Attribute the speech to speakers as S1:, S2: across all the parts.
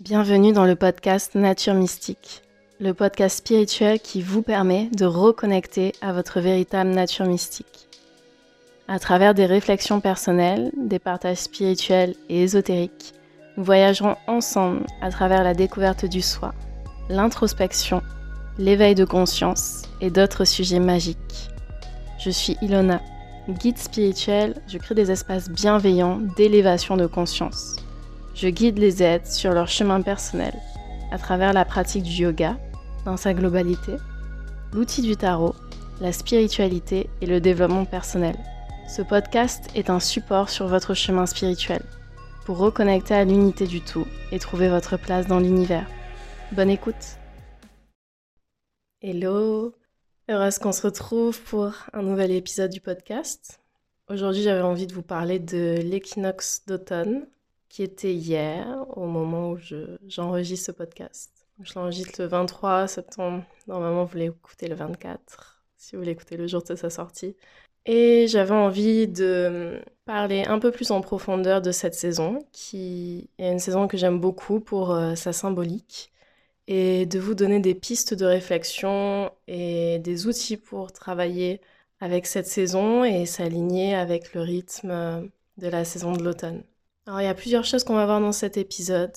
S1: Bienvenue dans le podcast Nature Mystique, le podcast spirituel qui vous permet de reconnecter à votre véritable nature mystique. À travers des réflexions personnelles, des partages spirituels et ésotériques, nous voyagerons ensemble à travers la découverte du soi, l'introspection, l'éveil de conscience et d'autres sujets magiques. Je suis Ilona, guide spirituel, je crée des espaces bienveillants d'élévation de conscience. Je guide les aides sur leur chemin personnel à travers la pratique du yoga dans sa globalité, l'outil du tarot, la spiritualité et le développement personnel. Ce podcast est un support sur votre chemin spirituel pour reconnecter à l'unité du tout et trouver votre place dans l'univers. Bonne écoute Hello Heureuse qu'on se retrouve pour un nouvel épisode du podcast? Aujourd'hui j'avais envie de vous parler de l'équinoxe d'automne qui était hier au moment où j'enregistre ce podcast. Je l'enregistre le 23 septembre. Normalement vous l'écoutez le 24 si vous l'écoutez le jour de sa sortie. Et j'avais envie de parler un peu plus en profondeur de cette saison, qui est une saison que j'aime beaucoup pour euh, sa symbolique, et de vous donner des pistes de réflexion et des outils pour travailler avec cette saison et s'aligner avec le rythme euh, de la saison de l'automne. Alors il y a plusieurs choses qu'on va voir dans cet épisode.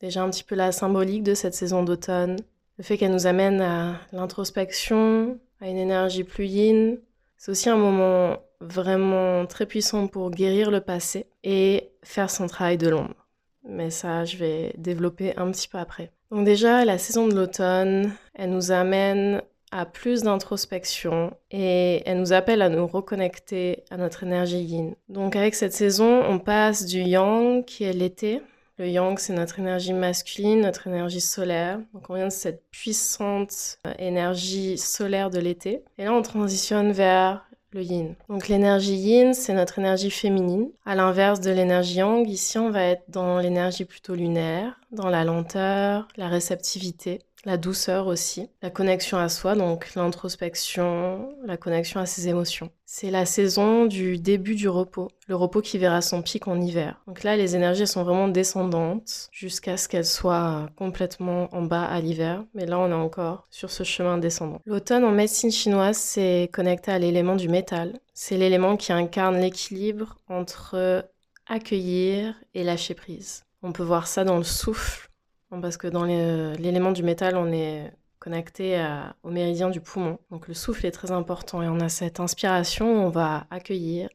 S1: Déjà un petit peu la symbolique de cette saison d'automne, le fait qu'elle nous amène à l'introspection, à une énergie plus yin, c'est aussi un moment vraiment très puissant pour guérir le passé et faire son travail de l'ombre. Mais ça, je vais développer un petit peu après. Donc déjà, la saison de l'automne, elle nous amène à plus d'introspection et elle nous appelle à nous reconnecter à notre énergie yin. Donc avec cette saison, on passe du yang qui est l'été le yang, c'est notre énergie masculine, notre énergie solaire. Donc on vient de cette puissante euh, énergie solaire de l'été. Et là, on transitionne vers le yin. Donc l'énergie yin, c'est notre énergie féminine. À l'inverse de l'énergie yang, ici, on va être dans l'énergie plutôt lunaire, dans la lenteur, la réceptivité la douceur aussi, la connexion à soi, donc l'introspection, la connexion à ses émotions. C'est la saison du début du repos, le repos qui verra son pic en hiver. Donc là, les énergies sont vraiment descendantes jusqu'à ce qu'elles soient complètement en bas à l'hiver, mais là, on est encore sur ce chemin descendant. L'automne en médecine chinoise, c'est connecté à l'élément du métal. C'est l'élément qui incarne l'équilibre entre accueillir et lâcher prise. On peut voir ça dans le souffle parce que dans l'élément du métal, on est connecté au méridien du poumon. Donc le souffle est très important et on a cette inspiration, on va accueillir,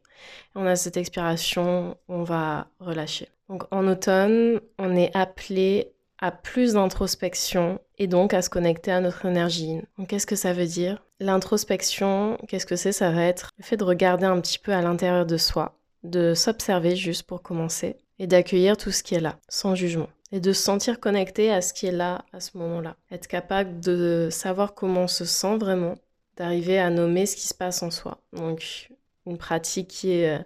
S1: on a cette expiration, on va relâcher. Donc en automne, on est appelé à plus d'introspection et donc à se connecter à notre énergie. Donc qu'est-ce que ça veut dire? L'introspection, qu'est-ce que c'est? Ça va être le fait de regarder un petit peu à l'intérieur de soi, de s'observer juste pour commencer et d'accueillir tout ce qui est là, sans jugement et de se sentir connecté à ce qui est là à ce moment-là. Être capable de savoir comment on se sent vraiment, d'arriver à nommer ce qui se passe en soi. Donc une pratique qui est euh,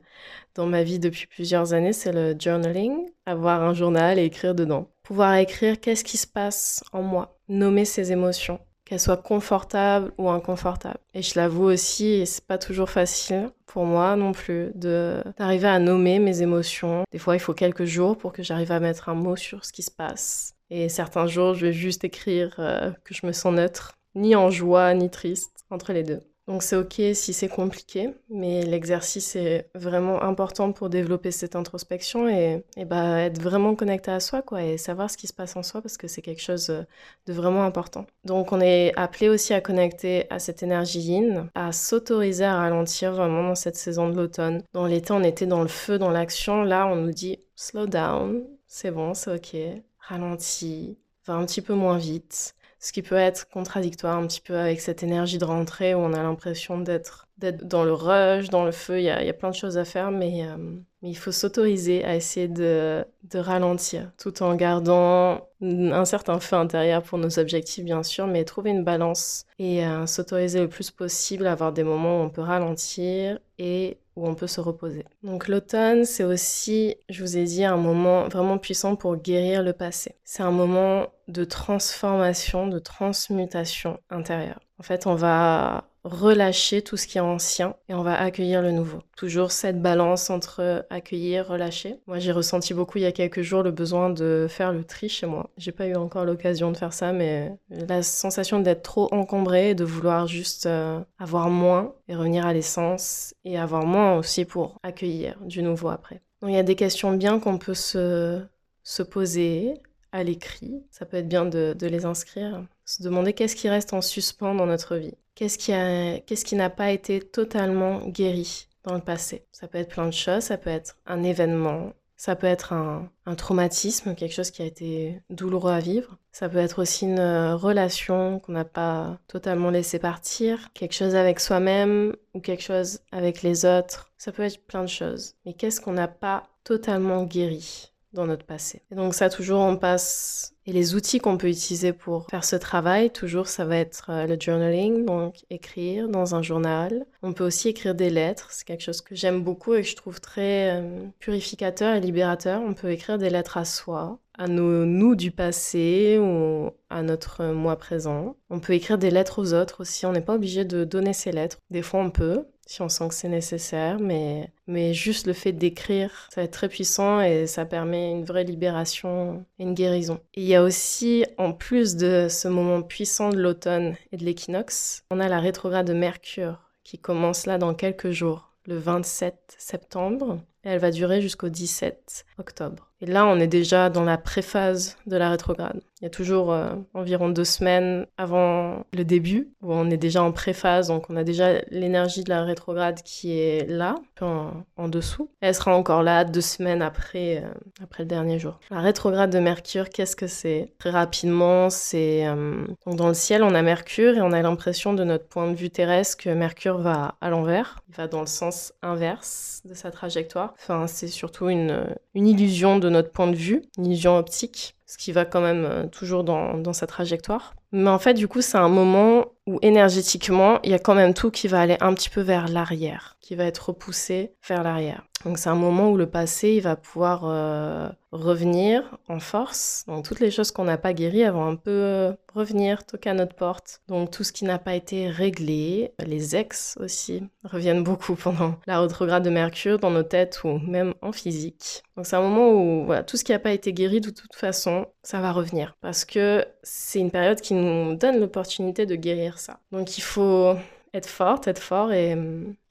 S1: dans ma vie depuis plusieurs années, c'est le journaling, avoir un journal et écrire dedans. Pouvoir écrire qu'est-ce qui se passe en moi, nommer ses émotions, qu'elles soient confortables ou inconfortables. Et je l'avoue aussi, c'est pas toujours facile pour moi non plus d'arriver à nommer mes émotions. Des fois, il faut quelques jours pour que j'arrive à mettre un mot sur ce qui se passe. Et certains jours, je vais juste écrire euh, que je me sens neutre, ni en joie ni triste, entre les deux. Donc c'est ok si c'est compliqué, mais l'exercice est vraiment important pour développer cette introspection et, et bah, être vraiment connecté à soi quoi, et savoir ce qui se passe en soi parce que c'est quelque chose de vraiment important. Donc on est appelé aussi à connecter à cette énergie yin, à s'autoriser à ralentir vraiment dans cette saison de l'automne. Dans l'été on était dans le feu, dans l'action, là on nous dit slow down, c'est bon, c'est ok, ralentis, va un petit peu moins vite ce qui peut être contradictoire un petit peu avec cette énergie de rentrée où on a l'impression d'être d'être dans le rush, dans le feu, il y a, plein de choses à faire, mais, euh, il faut s'autoriser à essayer de, de, ralentir, tout en gardant un certain feu intérieur pour nos objectifs, bien sûr, mais trouver une balance et euh, s'autoriser le plus possible à avoir des moments où on peut ralentir et où on peut se reposer. Donc l'automne, c'est aussi, je vous ai dit, un moment vraiment puissant pour guérir le passé. C'est un moment de transformation, de transmutation intérieure. En fait, on va relâcher tout ce qui est ancien et on va accueillir le nouveau. Toujours cette balance entre accueillir, relâcher. Moi, j'ai ressenti beaucoup il y a quelques jours le besoin de faire le tri chez moi. J'ai pas eu encore l'occasion de faire ça, mais la sensation d'être trop encombré, de vouloir juste euh, avoir moins et revenir à l'essence et avoir moins aussi pour accueillir du nouveau après. Donc il y a des questions bien qu'on peut se, se poser à l'écrit. Ça peut être bien de, de les inscrire. Se demander qu'est-ce qui reste en suspens dans notre vie. Qu'est-ce qui, n'a pas été totalement guéri dans le passé? Ça peut être plein de choses. Ça peut être un événement, ça peut être un, un, traumatisme, quelque chose qui a été douloureux à vivre. Ça peut être aussi une euh, relation qu'on n'a pas totalement laissé partir, quelque chose avec soi-même ou quelque chose avec les autres. Ça peut être plein de choses. Mais qu'est-ce qu'on n'a pas totalement guéri dans notre passé? Et donc ça, toujours, on passe... Et les outils qu'on peut utiliser pour faire ce travail, toujours, ça va être euh, le journaling, donc écrire dans un journal. On peut aussi écrire des lettres, c'est quelque chose que j'aime beaucoup et que je trouve très euh, purificateur et libérateur. On peut écrire des lettres à soi, à nos nous du passé ou à notre moi présent. On peut écrire des lettres aux autres aussi, on n'est pas obligé de donner ses lettres. Des fois on peut, si on sent que c'est nécessaire, mais, mais juste le fait d'écrire, ça va être très puissant et ça permet une vraie libération et une guérison. Il y a aussi, en plus de ce moment puissant de l'automne et de l'équinoxe, on a la rétrograde de Mercure qui commence là dans quelques jours, le 27 septembre, elle va durer jusqu'au 17 octobre. Et là, on est déjà dans la préphase de la rétrograde. Il y a toujours euh, environ deux semaines avant le début, où on est déjà en préphase, donc on a déjà l'énergie de la rétrograde qui est là, en, dessous. elle sera encore là deux semaines après, euh, après le dernier jour. La rétrograde de Mercure, qu'est-ce que c'est? Très rapidement, c'est... Euh, dans le ciel, on a Mercure et on a l'impression de notre point de vue terrestre que Mercure va à l'envers, il va dans le sens inverse de sa trajectoire. Enfin, c'est surtout une, illusion de notre point de vue, une illusion optique ce qui va quand même euh, toujours dans sa trajectoire. Mais en fait, du coup, c'est un moment où énergétiquement, il y a quand même tout qui va aller un petit peu vers l'arrière, qui va être repoussé vers l'arrière. Donc c'est un moment où le passé, il va pouvoir euh, revenir en force. Donc toutes les choses qu'on n'a pas guéries, elles vont un peu euh, revenir, toquer à notre porte. Donc tout ce qui n'a pas été réglé, les ex aussi, reviennent beaucoup pendant la rétrograde de Mercure dans nos têtes ou même en physique. Donc c'est un moment où tout ce qui n'a pas été guéri de toute façon, ça va revenir. Parce que c'est une période qui nous donne l'opportunité de guérir Donc il faut être forte, être fort et,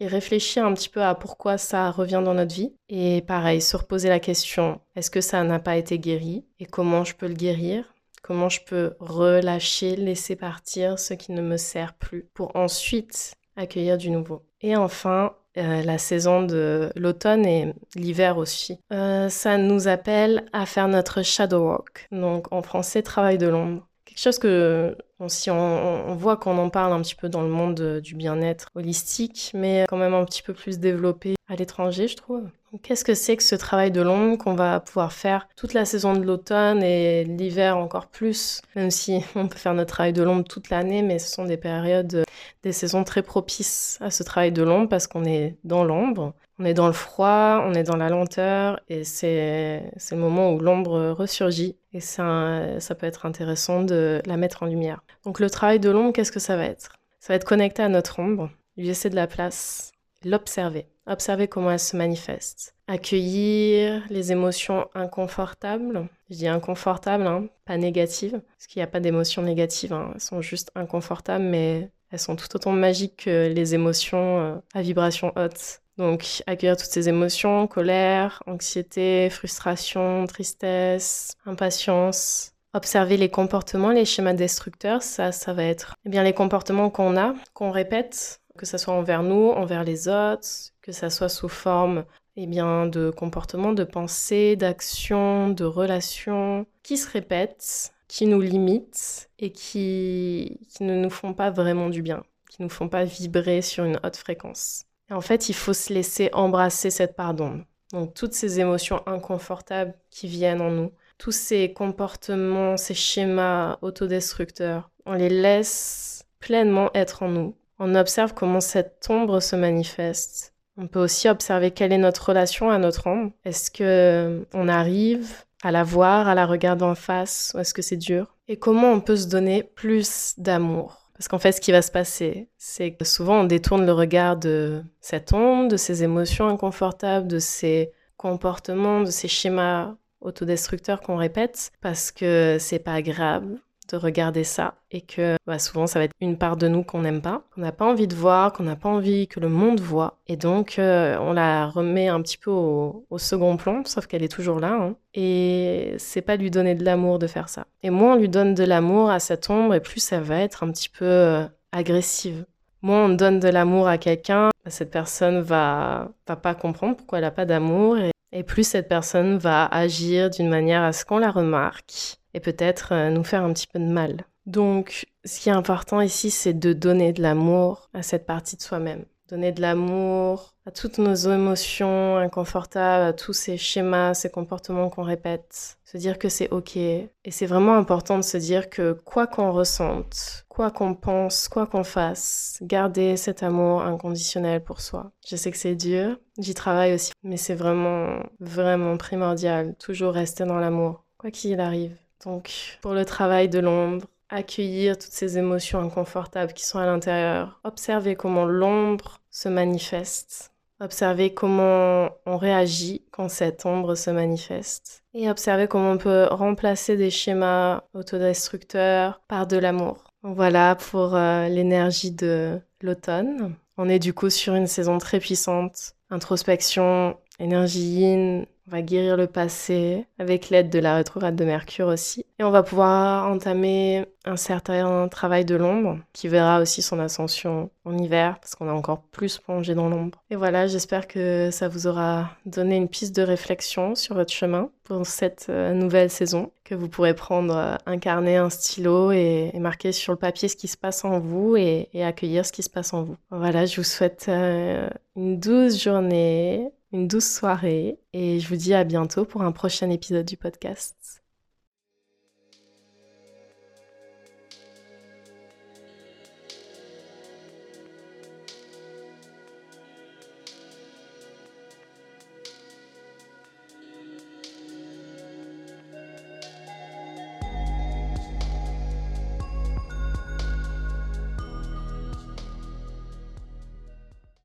S1: et, réfléchir un petit peu à pourquoi ça revient dans notre vie. Et pareil, se reposer la question, est-ce que ça n'a pas été guéri et comment je peux le guérir? Comment je peux relâcher, laisser partir ce qui ne me sert plus pour ensuite accueillir du nouveau? Et enfin, euh, la saison de l'automne et l'hiver aussi. Euh, ça nous appelle à faire notre shadow walk, donc en français travail de l'ombre. Chose que on, voit qu'on en parle un petit peu dans le monde du bien-être holistique, mais quand même un petit peu plus développé l'étranger, je trouve. Qu'est-ce que c'est que ce travail de l'ombre qu'on va pouvoir faire toute la saison de l'automne et l'hiver encore plus, même si on peut faire notre travail de l'ombre toute l'année, mais ce sont des périodes, des saisons très propices à ce travail de l'ombre parce qu'on est dans l'ombre, on est dans le froid, on est dans la lenteur et c'est le moment où l'ombre ressurgit. Et ça, ça peut être intéressant de la mettre en lumière. Donc le travail de l'ombre, qu'est-ce que ça va être? Ça va être connecté à notre ombre, lui laisser de la place, l'observer, observer comment elle se manifeste, accueillir les émotions inconfortables. Je dis inconfortables, hein, pas négatives, parce qu'il n'y a pas d'émotions négatives, hein. elles sont juste inconfortables, mais elles sont tout autant magiques que les émotions euh, à vibration haute. Donc accueillir toutes ces émotions, colère, anxiété, frustration, tristesse, impatience, observer les comportements, les schémas destructeurs, ça, ça va être eh bien, les comportements qu'on a, qu'on répète, que ce soit envers nous, envers les autres, que ça soit sous forme eh bien, de comportements, de pensées, d'actions, de relations qui se répètent, qui nous limitent et qui, qui ne nous font pas vraiment du bien, qui ne nous font pas vibrer sur une haute fréquence. En fait, il faut se laisser embrasser cette part d'ombre. Donc toutes ces émotions inconfortables qui viennent en nous, tous ces comportements, ces schémas autodestructeurs, on les laisse pleinement être en nous. On observe comment cette ombre se manifeste. On peut aussi observer quelle est notre relation à notre ombre. Est-ce que on arrive à la voir, à la regarder en face, ou est-ce que c'est dur? Et comment on peut se donner plus d'amour? Parce qu'en fait, ce qui va se passer, c'est que souvent on détourne le regard de cette ombre, de ces émotions inconfortables, de ces comportements, de ces schémas autodestructeurs qu'on répète, parce que c'est pas agréable de regarder ça et que bah, souvent ça va être une part de nous qu'on n'aime pas, qu'on n'a pas envie de voir, qu'on n'a pas envie que le monde voit. Et donc euh, on la remet un petit peu au, second plan, sauf qu'elle est toujours là. Hein. Et c'est pas lui donner de l'amour de faire ça. Et moins on lui donne de l'amour à cette ombre, et plus ça va être un petit peu euh, agressive. Moins on donne de l'amour à quelqu'un, bah, cette personne va, va pas comprendre pourquoi elle n'a pas d'amour. Et, et plus cette personne va agir d'une manière à ce qu'on la remarque et peut-être euh, nous faire un petit peu de mal. Donc, ce qui est important ici, c'est de donner de l'amour à cette partie de soi-même. Donner de l'amour à toutes nos émotions inconfortables, à tous ces schémas, ces comportements qu'on répète. Se dire que c'est ok. Et c'est vraiment important de se dire que quoi qu'on ressente, quoi qu'on pense, quoi qu'on fasse, garder cet amour inconditionnel pour soi. Je sais que c'est dur, j'y travaille aussi, mais c'est vraiment, vraiment primordial. Toujours rester dans l'amour, quoi qu'il arrive. Donc, pour le travail de l'ombre, accueillir toutes ces émotions inconfortables qui sont à l'intérieur, observer comment l'ombre se manifeste, observer comment on réagit quand cette ombre se manifeste, et observer comment on peut remplacer des schémas autodestructeurs par de l'amour. Voilà pour euh, l'énergie de l'automne. On est du coup sur une saison très puissante. Introspection, énergie yin, on va guérir le passé avec l'aide de la rétrograde de Mercure aussi. Et on va pouvoir entamer un certain travail de l'ombre qui verra aussi son ascension en hiver parce qu'on a encore plus plongé dans l'ombre. Et voilà, j'espère que ça vous aura donné une piste de réflexion sur votre chemin pour cette euh, nouvelle saison, que vous pourrez prendre euh, un carnet, un stylo et, marquer sur le papier ce qui se passe en vous et, accueillir ce qui se passe en vous. Voilà, je vous souhaite euh, une douce journée une douce soirée et je vous dis à bientôt pour un prochain épisode du podcast.